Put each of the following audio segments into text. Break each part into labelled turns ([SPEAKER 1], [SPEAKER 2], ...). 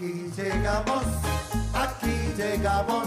[SPEAKER 1] Aquí llegamos, aquí llegamos,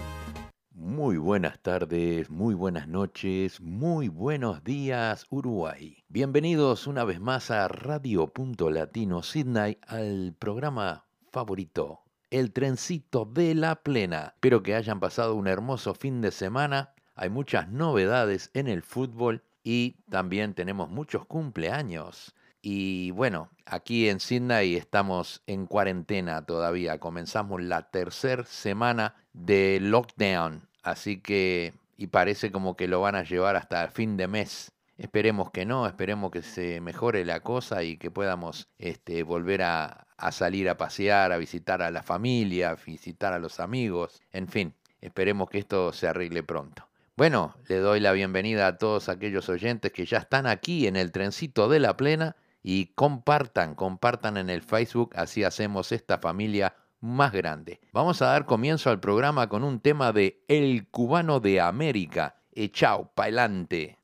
[SPEAKER 2] Muy buenas tardes, muy buenas noches, muy buenos días Uruguay. Bienvenidos una vez más a Radio Punto Latino Sydney al programa favorito, El Trencito de la Plena. Espero que hayan pasado un hermoso fin de semana. Hay muchas novedades en el fútbol y también tenemos muchos cumpleaños. Y bueno, aquí en Sydney estamos en cuarentena todavía. Comenzamos la tercera semana de lockdown. Así que, y parece como que lo van a llevar hasta el fin de mes. Esperemos que no, esperemos que se mejore la cosa y que podamos este, volver a, a salir a pasear, a visitar a la familia, a visitar a los amigos. En fin, esperemos que esto se arregle pronto. Bueno, le doy la bienvenida a todos aquellos oyentes que ya están aquí en el trencito de la plena y compartan, compartan en el Facebook, así hacemos esta familia más grande. Vamos a dar comienzo al programa con un tema de El Cubano de América. Echao, pa'lante.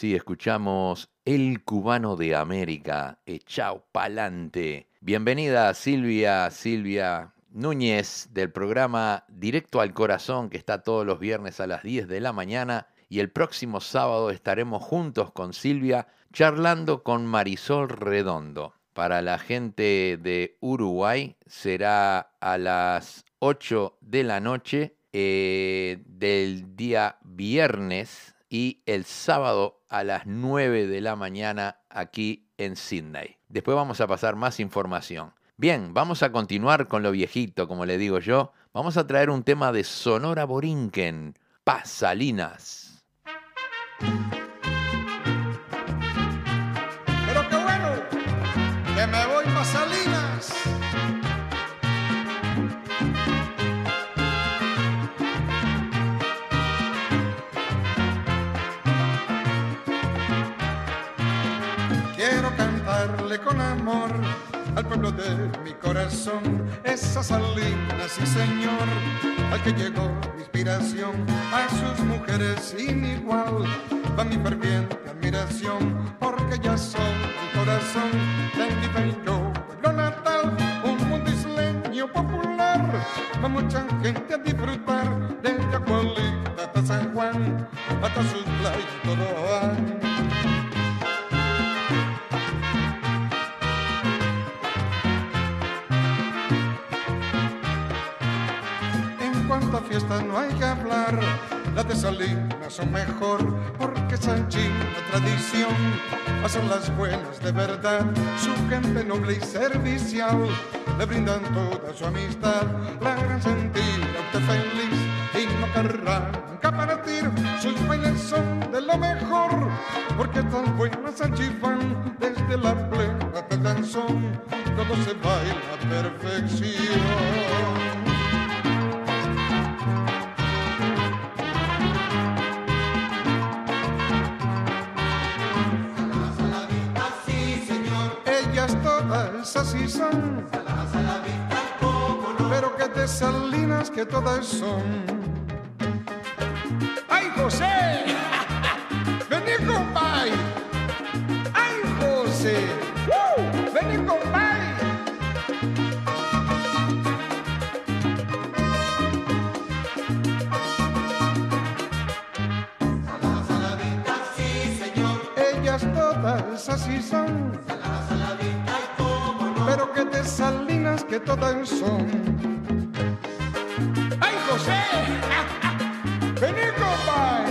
[SPEAKER 3] Así
[SPEAKER 2] escuchamos El Cubano de América, Echao Pa'lante. Bienvenida Silvia, Silvia Núñez del programa Directo al Corazón que está todos los viernes a las 10 de la mañana y el próximo sábado estaremos juntos con Silvia charlando con Marisol Redondo. Para la gente de Uruguay será a las 8 de la noche eh, del día viernes y el sábado a las 9 de la mañana aquí en Sydney. Después vamos a pasar más información. Bien, vamos a continuar con lo viejito, como le digo yo. Vamos a traer un tema de Sonora Borinquen, Pasalinas.
[SPEAKER 4] Corazón, esas salinas, sí señor, al que llegó mi inspiración, a sus mujeres sin igual, va mi ferviente admiración, porque ya son el corazón de mi bello pueblo natal, un mundo isleño popular, va mucha gente a disfrutar de Yacualita hasta San Juan, hasta sus playas todo no hay que hablar, las de Salinas son mejor, porque Sanchín la tradición, pasan las buenas de verdad, su gente noble y servicial, le brindan toda su amistad, la harán sentir a feliz. Y no querrán nunca partir, sus bailes son de lo mejor, porque tan buenas Sanchifán, desde la plena hasta el todo se baila a perfección. Todas así son. Pero que de salinas que todas son. ¡Ay, José! ¡Vení, compay! ¡Ay, José! ¡Vení, compay! Ellas todas así son. Salinas que todas son. ¡Ay, José! ¡Vení, compay!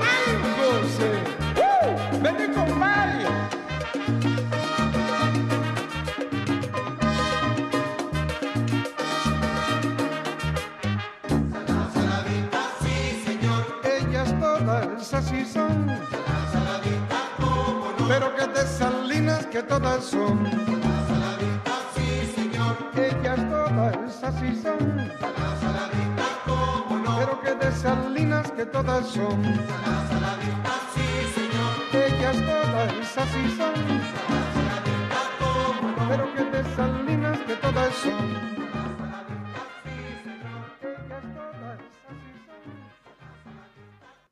[SPEAKER 4] ¡Ay, José! ¡Uh! ¡Vení, compay! Ellas todas así son. Pero que de salinas que todas son.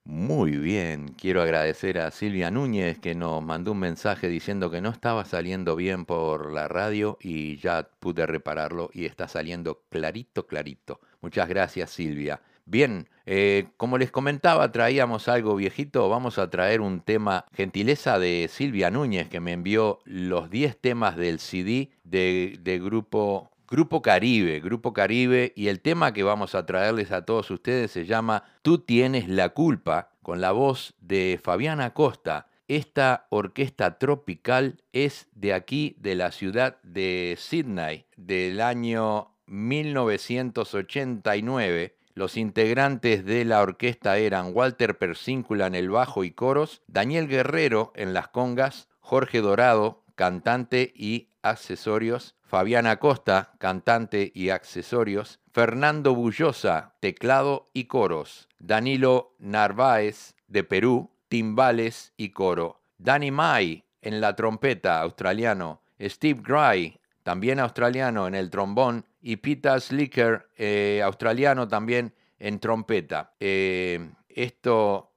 [SPEAKER 2] Muy bien, quiero agradecer a Silvia Núñez que nos mandó un mensaje diciendo que no estaba saliendo bien por la radio y ya pude repararlo y está saliendo clarito, clarito. Muchas gracias Silvia. Bien, eh, como les comentaba, traíamos algo viejito, vamos a traer un tema, gentileza de Silvia Núñez que me envió los 10 temas del CD de, grupo Grupo Caribe, Grupo Caribe, y el tema que vamos a traerles a todos ustedes se llama Tú tienes la culpa, con la voz de Fabiana Costa. Esta orquesta tropical es de aquí, de la ciudad de Sydney, del año 1989. Los integrantes de la orquesta eran Walter Persíncula en el bajo y coros, Daniel Guerrero en las congas, Jorge Dorado, cantante y accesorios, Fabiana Costa, cantante y accesorios, Fernando Bullosa, teclado y coros, Danilo Narváez, de Perú, timbales y coro, Danny Mai, en la trompeta, australiano, Steve Gray, también australiano, en el trombón, y Peter Slicker, eh, australiano también en trompeta. Eh, esto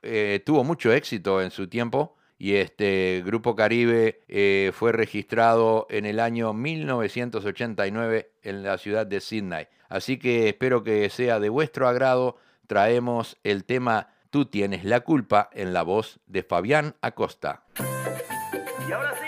[SPEAKER 2] eh, tuvo mucho éxito en su tiempo y este Grupo Caribe fue registrado en el año 1989 en la ciudad de Sydney. Así que espero que sea de vuestro agrado. Traemos el tema Tú tienes la culpa en la voz de Fabián Acosta.
[SPEAKER 3] Y ahora sí,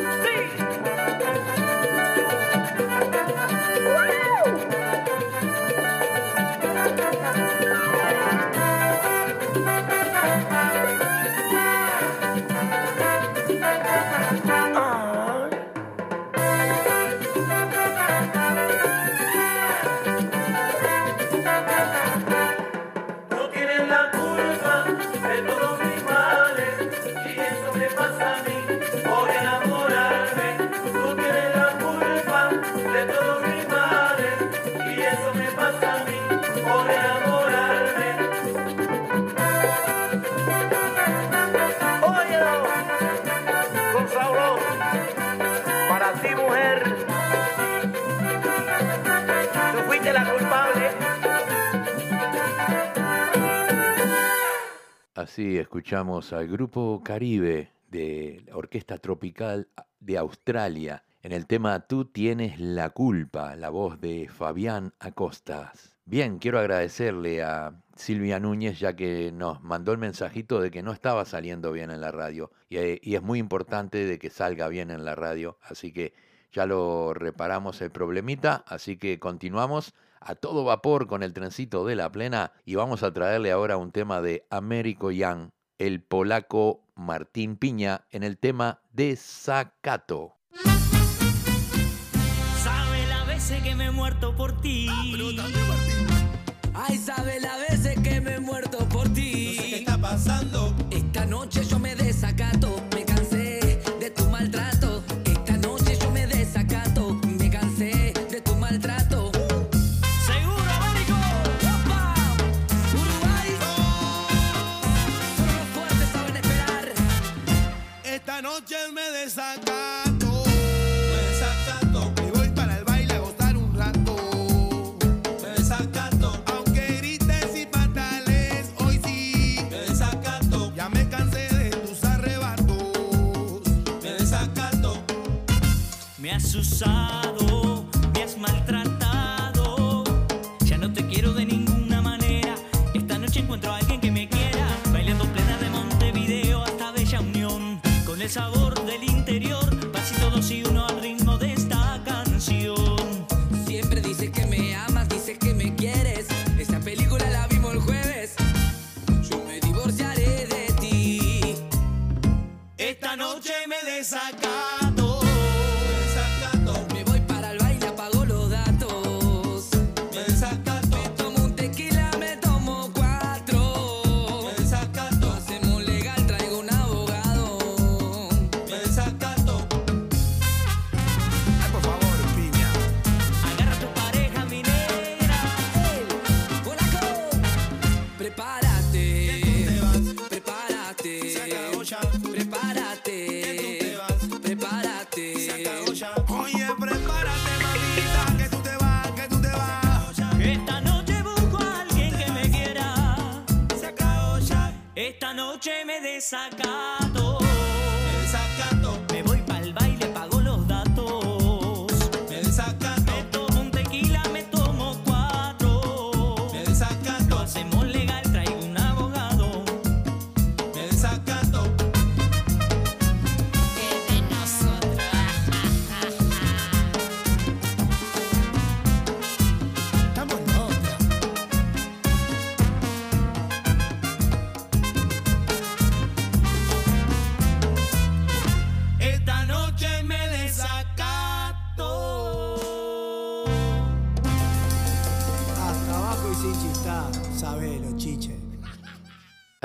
[SPEAKER 2] Así escuchamos al grupo Caribe de la Orquesta Tropical de Australia en el tema Tú tienes la culpa, la voz de Fabián Acostas. Bien, quiero agradecerle a Silvia Núñez ya que nos mandó el mensajito de que no estaba saliendo bien en la radio y, eh, y es muy importante de que salga bien en la radio, así que ya lo reparamos el problemita, así que continuamos a todo vapor con el trencito de la plena y vamos a traerle ahora un tema de Américo Young, el polaco Martín Piña en el tema Desacato.
[SPEAKER 5] Sabe la veces que me he muerto por ti. Ay, sabe la veces que me he muerto por ti.
[SPEAKER 6] ¿Qué está pasando?
[SPEAKER 5] Esta noche yo me desacato, noche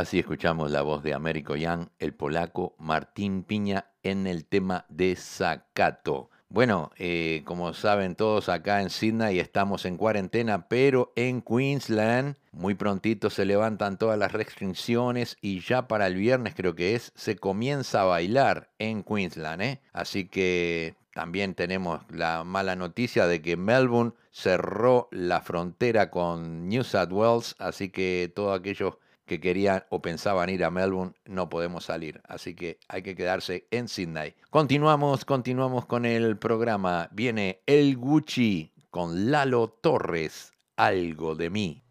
[SPEAKER 2] Así escuchamos la voz de Américo Yan, el polaco Martín Piña, en el tema de Zacato. Bueno, eh, como saben todos acá en Sydney estamos en cuarentena, pero en Queensland muy prontito se levantan todas las restricciones y ya para el viernes creo que es, se comienza a bailar en Queensland. ¿eh? Así que también tenemos la mala noticia de que Melbourne cerró la frontera con New South Wales, así que todos aquellos que querían o pensaban ir a Melbourne, no podemos salir. Así que hay que quedarse en Sydney. Continuamos, continuamos con el programa. Viene El Gucci con Lalo Torres, Algo de mí.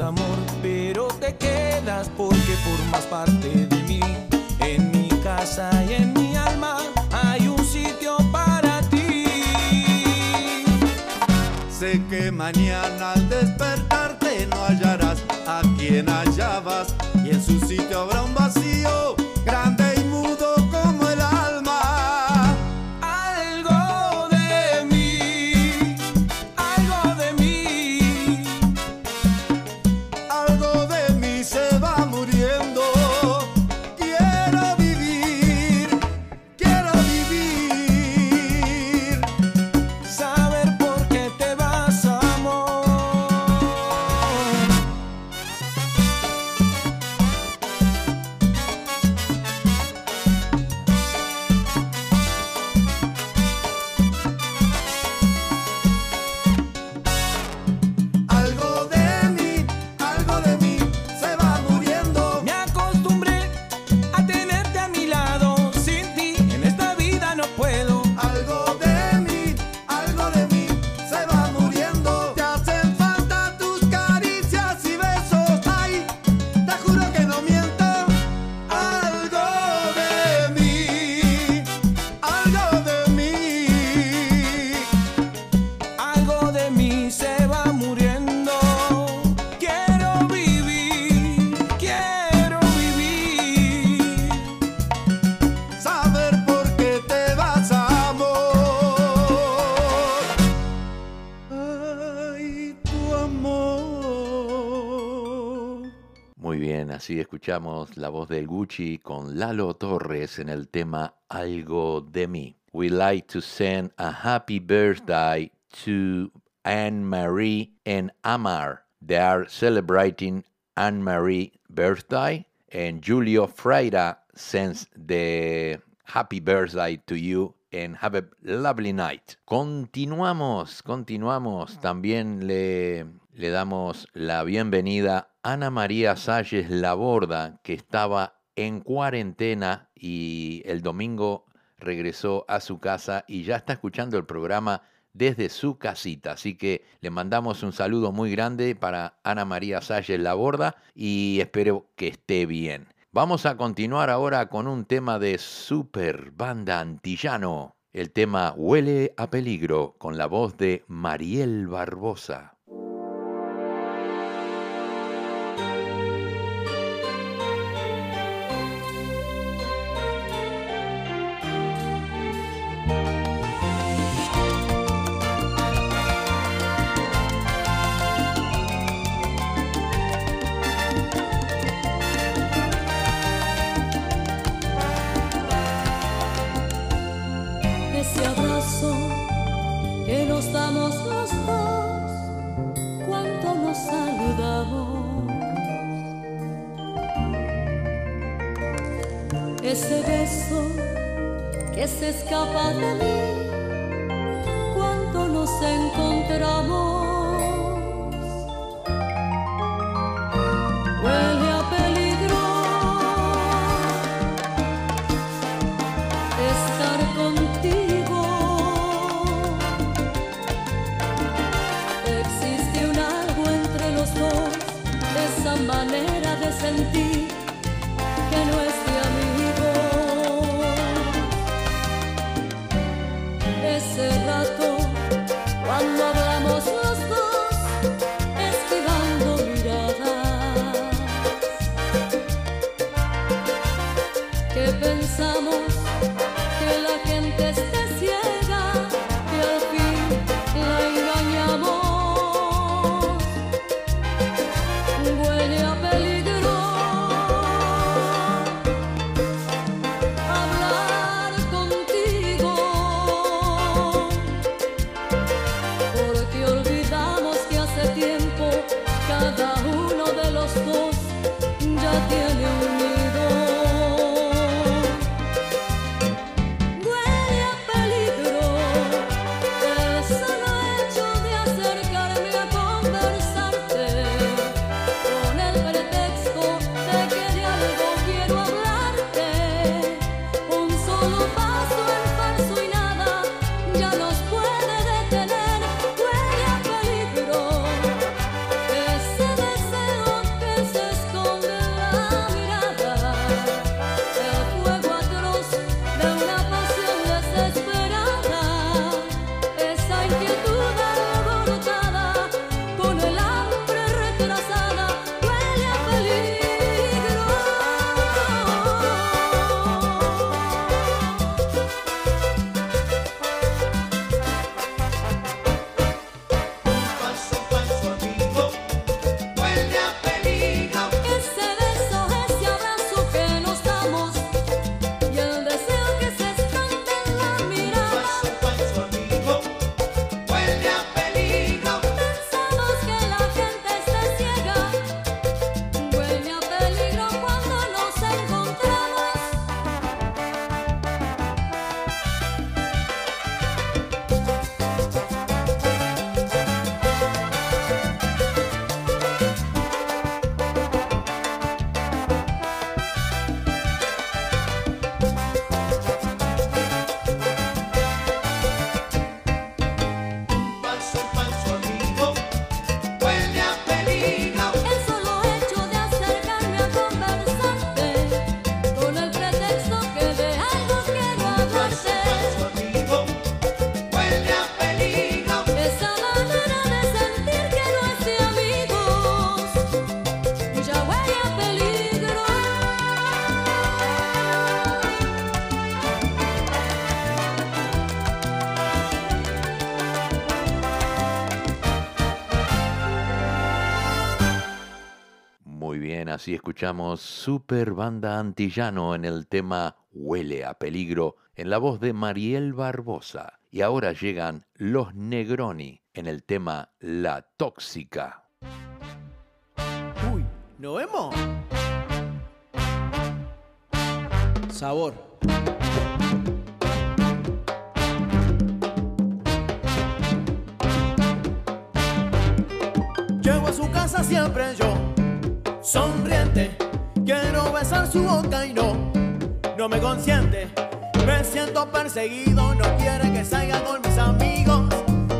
[SPEAKER 7] amor,
[SPEAKER 8] pero te quedas porque formas parte de mí. En mi casa y en mi alma hay un sitio para ti.
[SPEAKER 7] Sé que mañana al despertarte no hallarás a quien hallabas y en su sitio habrá un vacío.
[SPEAKER 2] Escuchamos la voz del Gucci con Lalo Torres en el tema Algo de mí. We like to send a happy birthday to Anne Marie and Amar. They are celebrating Anne Marie birthday and Julio Freira sends the happy birthday to you and have a lovely night. Continuamos, continuamos. También le, le damos la bienvenida Ana María Salles Laborda, que estaba en cuarentena y el domingo regresó a su casa y ya está escuchando el programa desde su casita. Así que le mandamos un saludo muy grande para Ana María Salles Laborda y espero que esté bien. Vamos a continuar ahora con un tema de Super Banda Antillano. El tema Huele a peligro con la voz de Mariel Barbosa.
[SPEAKER 9] Se escapa de mí
[SPEAKER 2] así escuchamos Super Banda Antillano en el tema Huele a peligro en la voz de Mariel Barbosa. Y ahora llegan Los Negroni en el tema La Tóxica.
[SPEAKER 10] Uy, ¿nos vemos? Sabor. Llego a su casa siempre yo, sonriente. Quiero besar su boca y no, no me consiente. Me siento perseguido, no quiere que salga con mis amigos.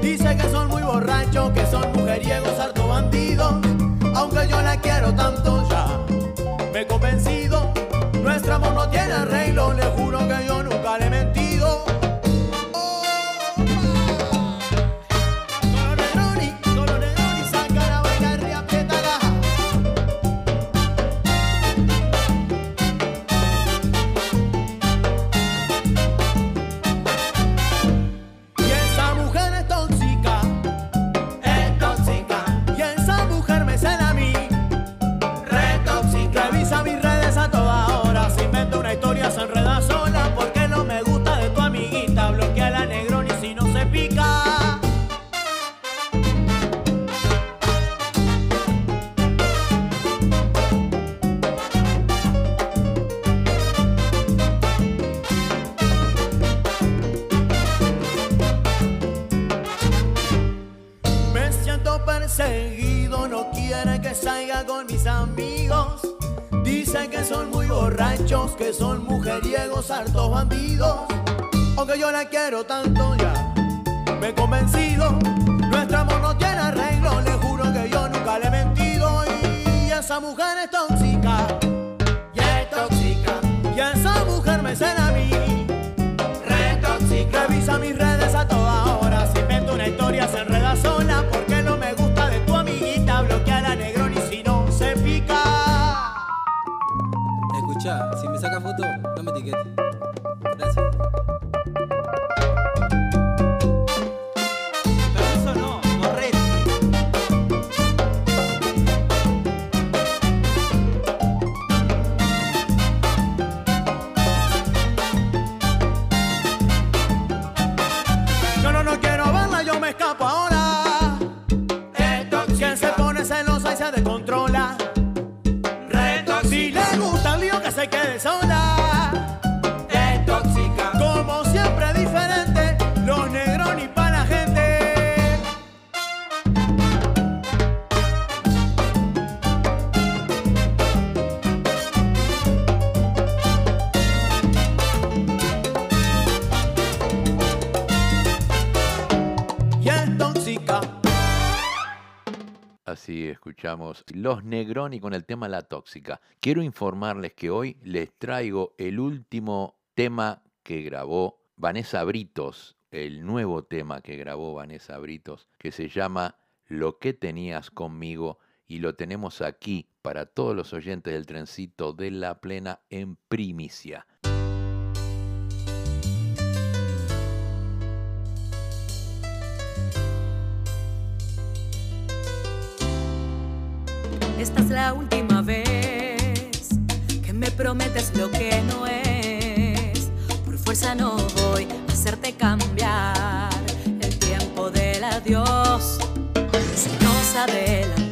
[SPEAKER 10] Dice que son muy borrachos, que son mujeriegos, harto bandidos. Aunque yo la quiero tanto ya, me he convencido. Nuestro amor no tiene arreglo, le juro que yo nunca yo la Es tóxica.
[SPEAKER 2] Así escuchamos Los Negroni con el tema La Tóxica. Quiero informarles que hoy les traigo el último tema que grabó Vanessa Britos, el nuevo tema que grabó Vanessa Britos, que se llama Lo que tenías conmigo y lo tenemos aquí para todos los oyentes del trencito de la plena en primicia.
[SPEAKER 11] Esta es la última vez que me prometes lo que no es. Por fuerza no voy a hacerte cambiar el tiempo del adiós. Se nos adelantó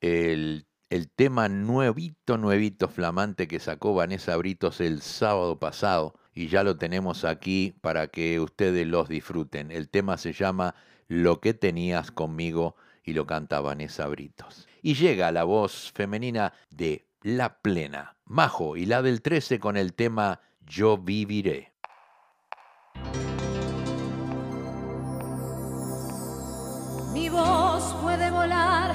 [SPEAKER 2] El, el tema nuevito, nuevito, flamante que sacó Vanessa Britos el sábado pasado y ya lo tenemos aquí para que ustedes los disfruten. El tema se llama Lo que tenías conmigo y lo canta Vanessa Britos. Y llega la voz femenina de La Plena, Majo y la del 13 con el tema Yo viviré.
[SPEAKER 9] Mi voz puede volar,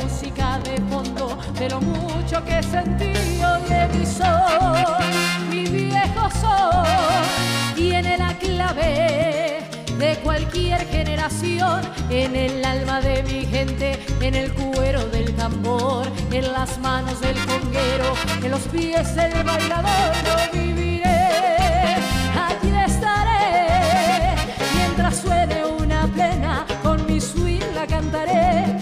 [SPEAKER 9] de lo mucho que sentí oye mi sol, mi viejo sol, tiene la clave de cualquier generación, en el alma de mi gente, en el cuero del tambor, en las manos del conguero, en los pies del bailador, yo viviré, aquí estaré, mientras suene una plena, con mi swing la cantaré,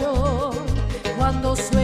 [SPEAKER 9] yo. Cuando suene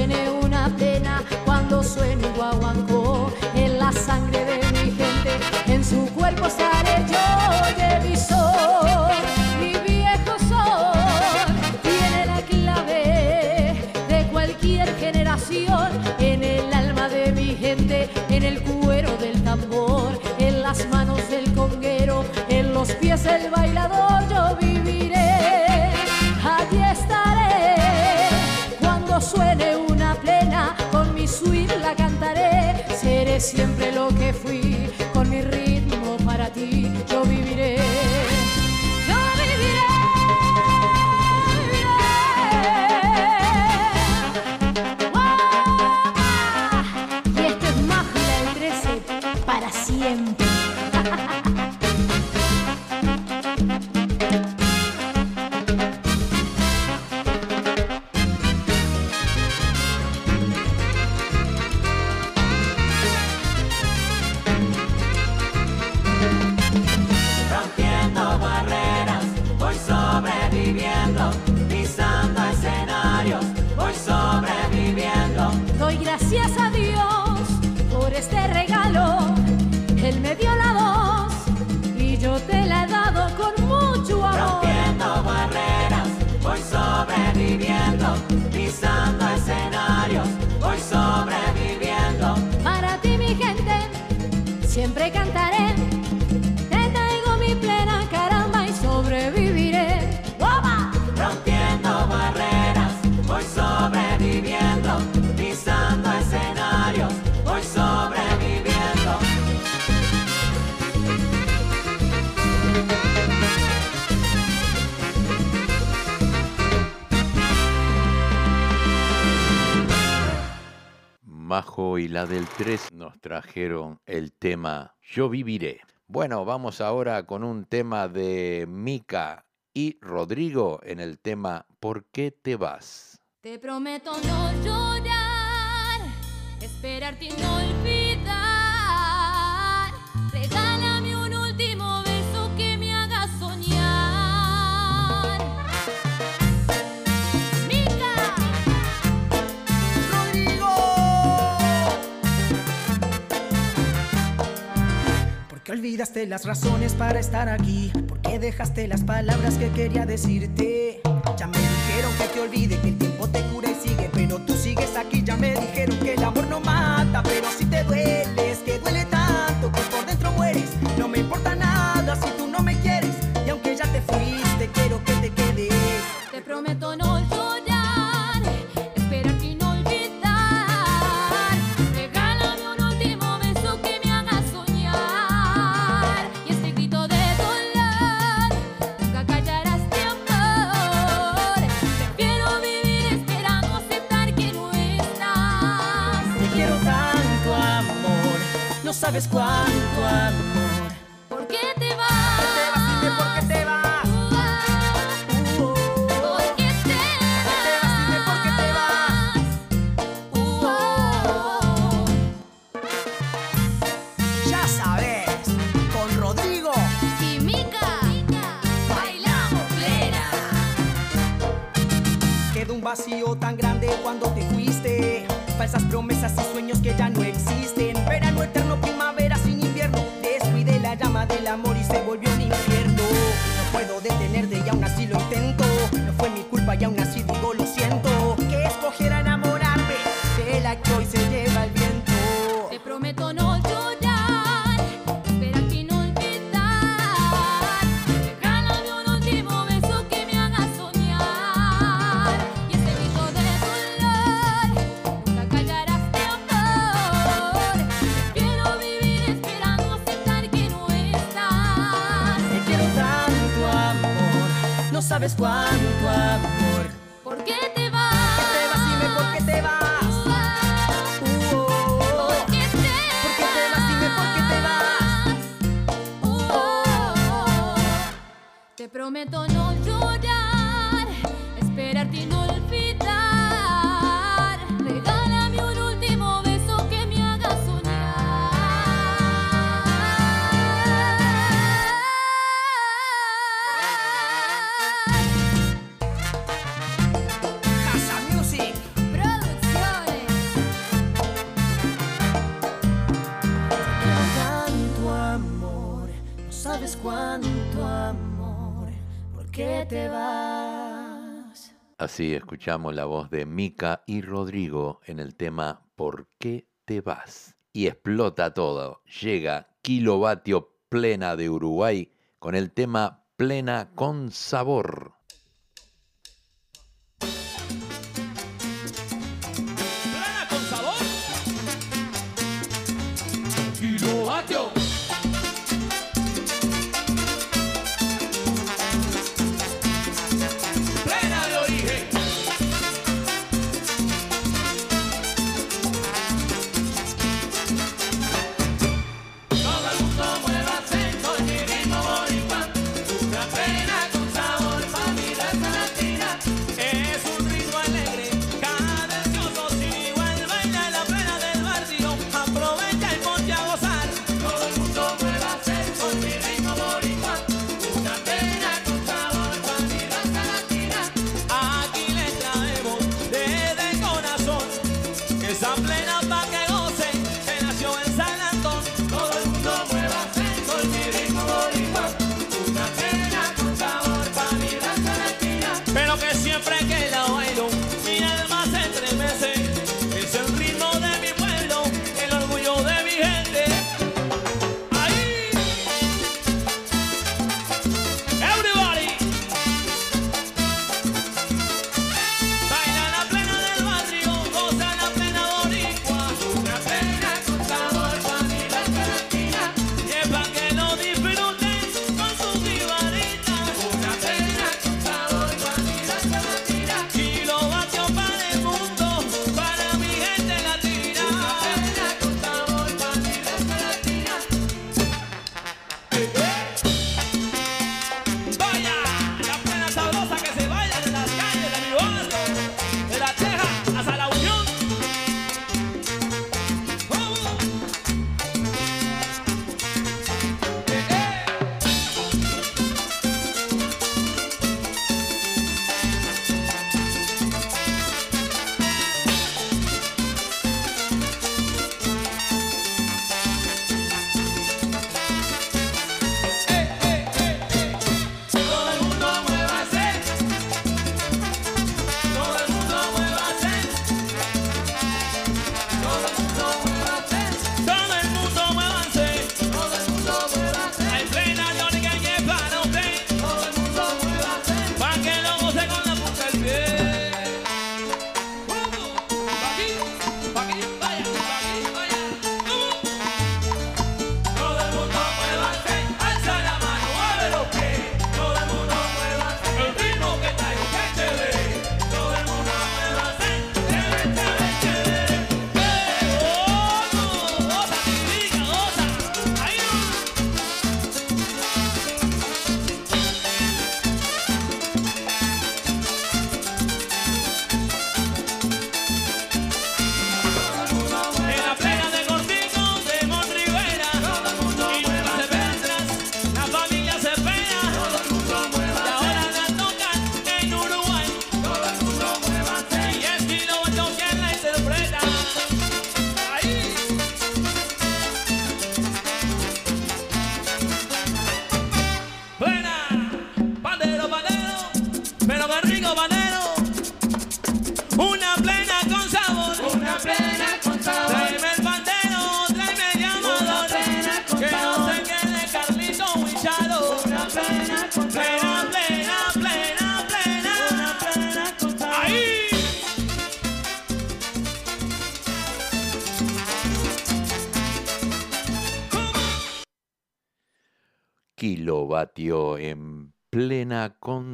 [SPEAKER 2] Majo y la del 3 nos trajeron el tema Yo viviré. Bueno, vamos ahora con un tema de Mica y Rodrigo en el tema ¿Por qué te vas?
[SPEAKER 9] Te prometo no llorar, esperarte y no olvidar.
[SPEAKER 12] Olvidaste las razones para estar aquí. Porque dejaste las palabras que quería decirte. Ya me dijeron que te olvide que el tiempo sabes cuánto amor. ¿Por qué te vas?
[SPEAKER 9] ¿Por qué te vas?
[SPEAKER 12] Dime por qué te vas.
[SPEAKER 9] ¿Por qué te vas?
[SPEAKER 12] Por qué te vas. Ya sabes, con Rodrigo
[SPEAKER 9] y Mica bailamos plena.
[SPEAKER 12] Quedó un vacío tan grande cuando te fuiste. Falsas promesas Why? Así
[SPEAKER 2] escuchamos la voz de Mica y Rodrigo en el tema ¿Por qué te vas? Y explota todo. Llega Kilovatio Plena de Uruguay con el tema Plena con Sabor.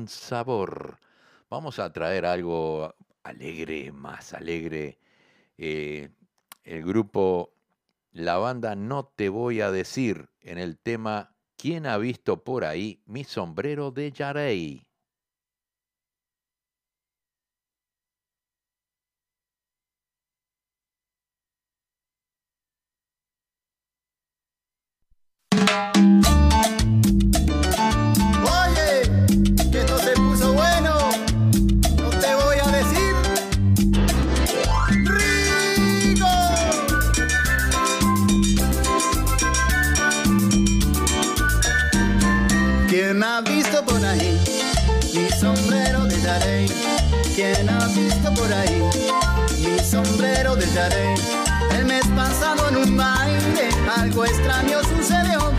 [SPEAKER 8] Sabor.
[SPEAKER 2] Vamos a traer algo alegre, más alegre. Eh, el grupo, la banda No Te Voy a Decir en el tema ¿Quién ha visto por ahí mi sombrero de Yarey?
[SPEAKER 13] Extraño sucedió.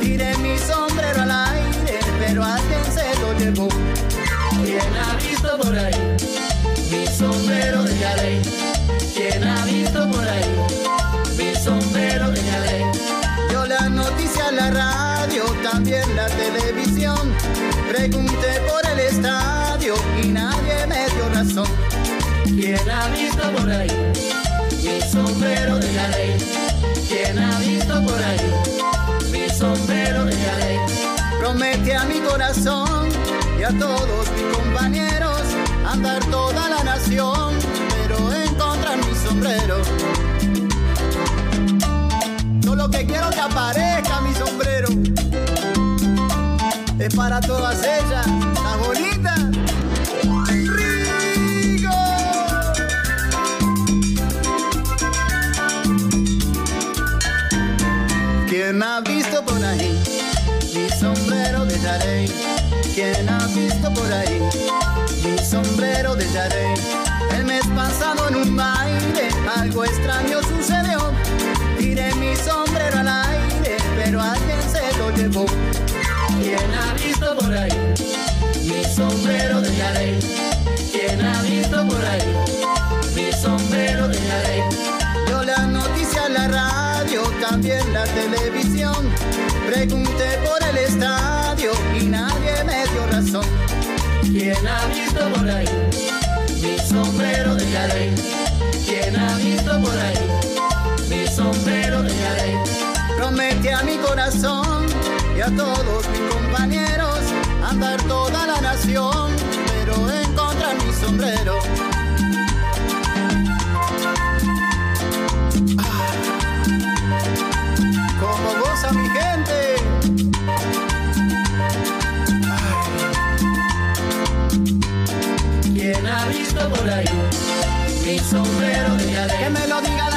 [SPEAKER 13] Tiré mi sombrero al aire, pero alguien se lo llevó. ¿Quién ha visto por ahí mi sombrero de Yarey? ¿Quién ha visto por ahí mi sombrero de Yarey? Yo la noticia la radio, también la televisión. Pregunté por el estadio y nadie me dio razón. ¿Quién ha visto por ahí mi sombrero de Yarey? ¿Quién ha visto mi sombrero de Yarey? Promete a mi corazón y a todos mis compañeros andar toda la nación, pero encontrar mi sombrero. Solo que quiero que aparezca mi sombrero. Es para todas ellas, Yarey? ¿Quién ha visto por ahí mi sombrero de Yarey? El mes pasado en un baile algo extraño sucedió. Tiré mi sombrero al aire, pero alguien se lo llevó. ¿Quién ha visto por ahí mi sombrero de Yarey? ¿Quién ha visto por ahí mi sombrero de Yarey? Yo la la radio, también la televisión. Pregunté por el estadio y nadie me dio razón. ¿Quién ha visto por ahí mi sombrero de Yarey? ¿Quién ha visto por ahí mi sombrero de Yarey? Promete a mi corazón y a todos mis compañeros andar toda la nación, pero encontrar mi sombrero. Que me lo diga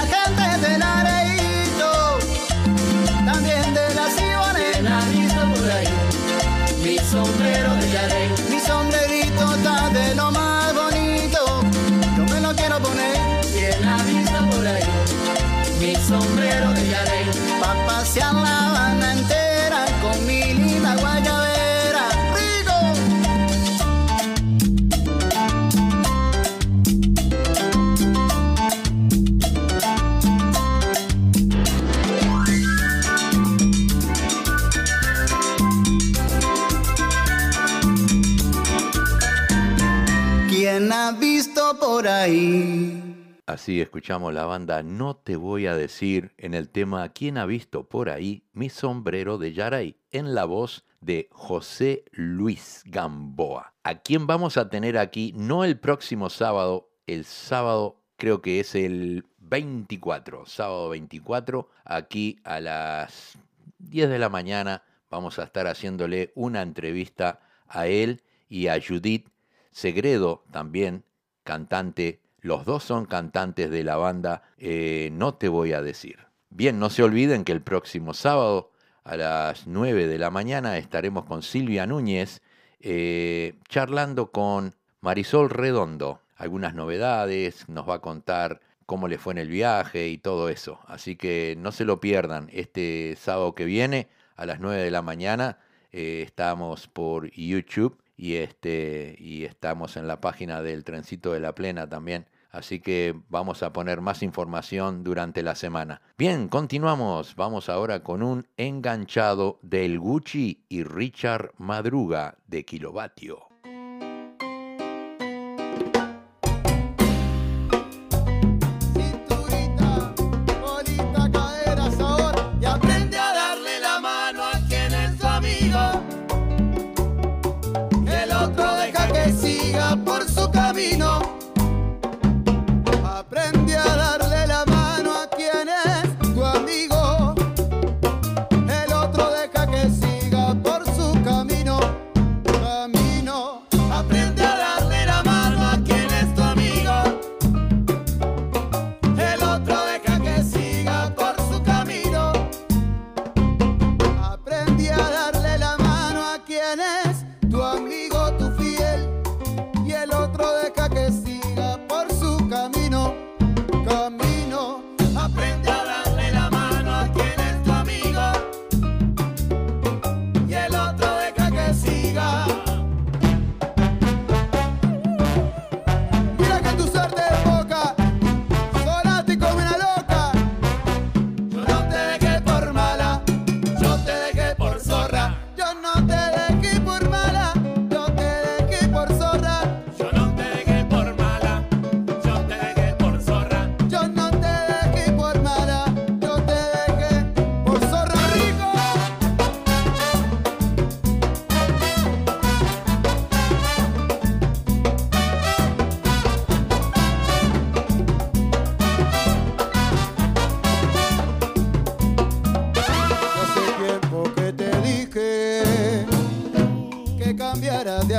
[SPEAKER 2] Así escuchamos la banda No Te Voy a Decir en el tema ¿Quién ha visto por ahí mi sombrero de Yaray? En la voz de José Luis Gamboa. A quien vamos a tener aquí no el próximo sábado, el sábado creo que es el 24, sábado 24, aquí a las 10 de la mañana vamos a estar haciéndole una entrevista a él y a Judith Segredo también, cantante. Los dos son cantantes de la banda eh, No Te Voy a Decir. Bien, no se olviden que el próximo sábado a las 9 de la mañana estaremos con Silvia Núñez eh, charlando con Marisol Redondo. Algunas novedades, nos va a contar cómo le fue en el viaje y todo eso. Así que no se lo pierdan. Este sábado que viene a las 9 de la mañana eh, estamos por YouTube y, este, y estamos en la página del Trencito de la Plena también. Así que vamos a poner más información durante la semana. Bien, continuamos. Vamos ahora con un enganchado del Gucci y Richard Madruga de Kilovatio.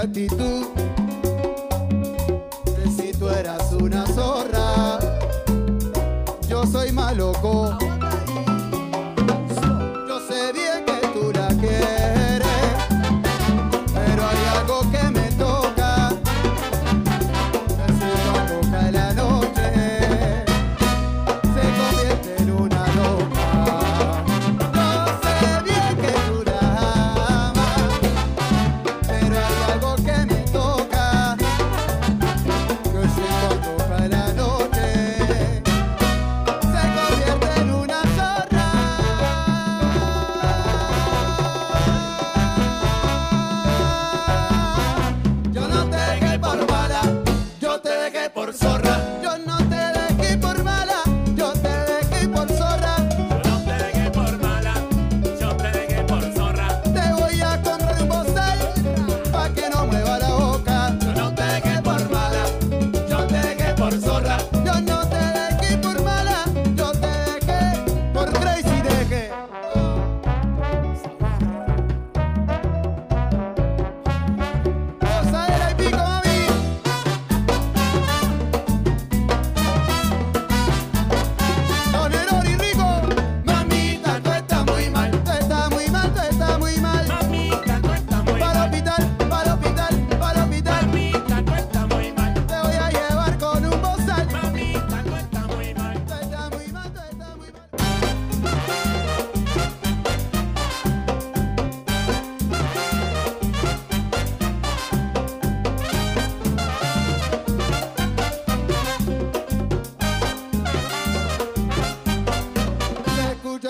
[SPEAKER 10] gratitud.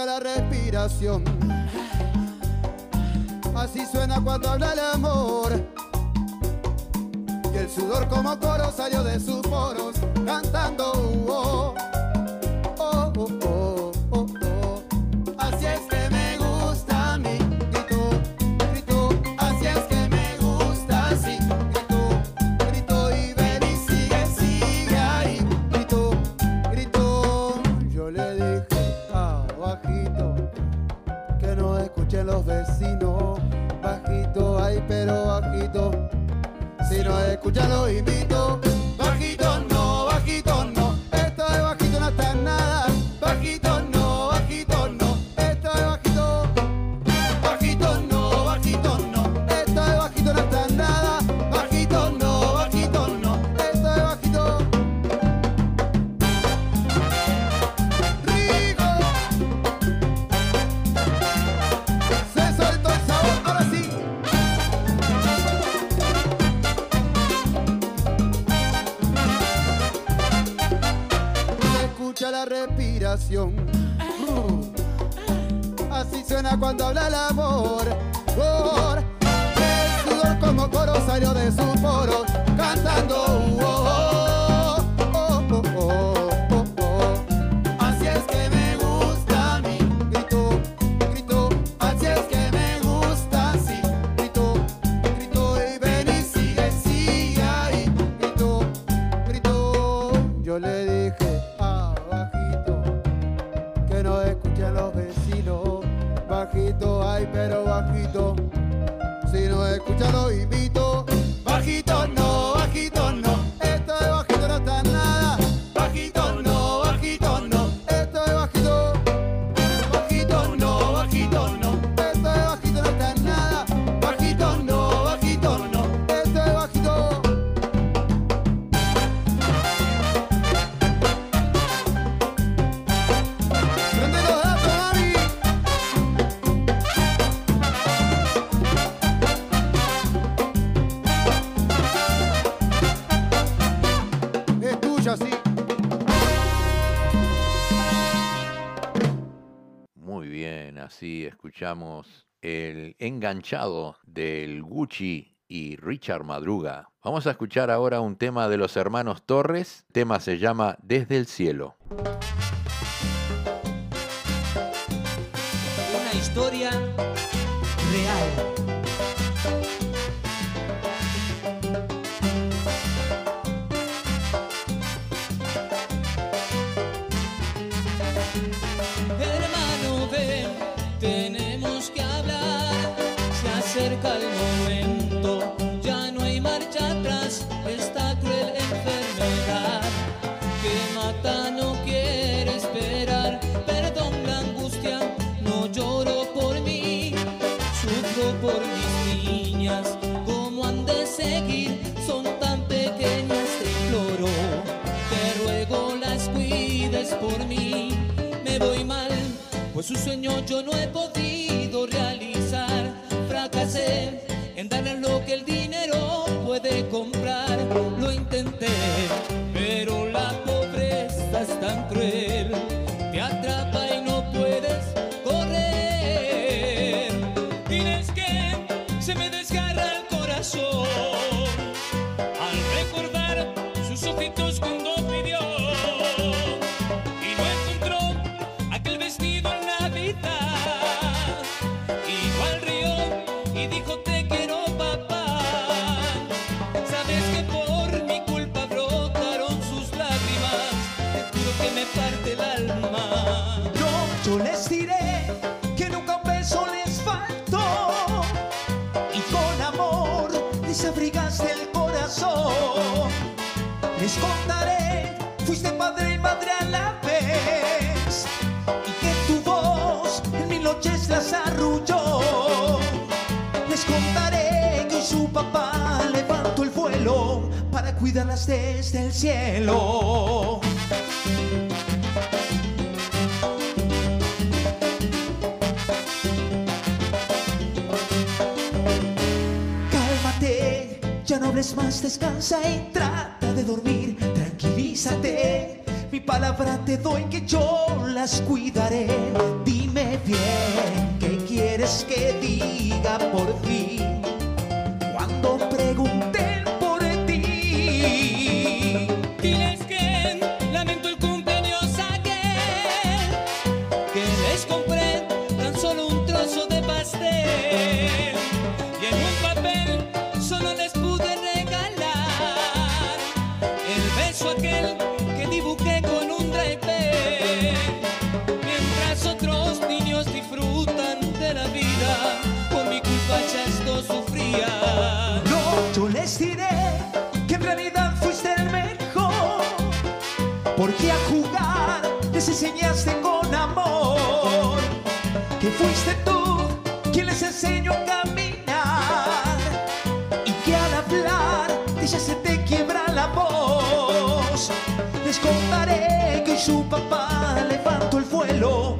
[SPEAKER 10] la respiración. Así suena cuando habla el amor. Y el sudor como coro salió de sus poros, cantando. Oh, oh, oh. oh.
[SPEAKER 2] enganchado del Gucci y Richard Madruga. Vamos a escuchar ahora un tema de los hermanos Torres. El tema se llama Desde el cielo.
[SPEAKER 14] Una historia
[SPEAKER 15] Su sueño yo no he podido realizar. Fracasé en darle lo que el dinero puede comprar. Lo intenté, pero la pobreza es tan cruel.
[SPEAKER 14] cuídalas desde el cielo. Cálmate, ya no hables más, descansa y trata de dormir, tranquilízate. Mi palabra te doy que yo las cuidaré. contaré que su papá levantó el vuelo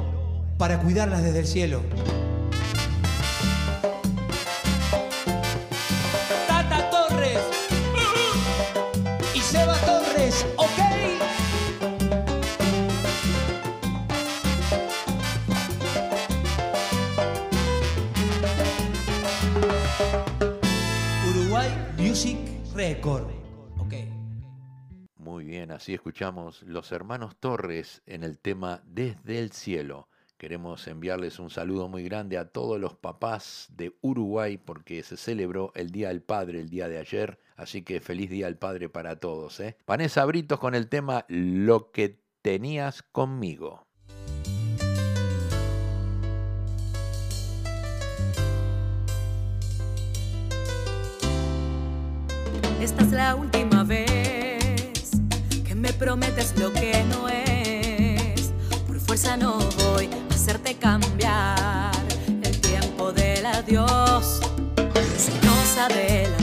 [SPEAKER 16] para cuidarlas desde el cielo.
[SPEAKER 2] Así escuchamos los hermanos Torres en el tema Desde el Cielo. Queremos enviarles un saludo muy grande a todos los papás de Uruguay porque se celebró el Día del Padre el día de ayer. Así que feliz Día del Padre para todos. ¿eh? Vanessa Britos con el tema Lo que tenías conmigo.
[SPEAKER 11] Esta es la última vez me prometes lo que no es. Por fuerza no voy a hacerte cambiar el tiempo del adiós. Si no sabes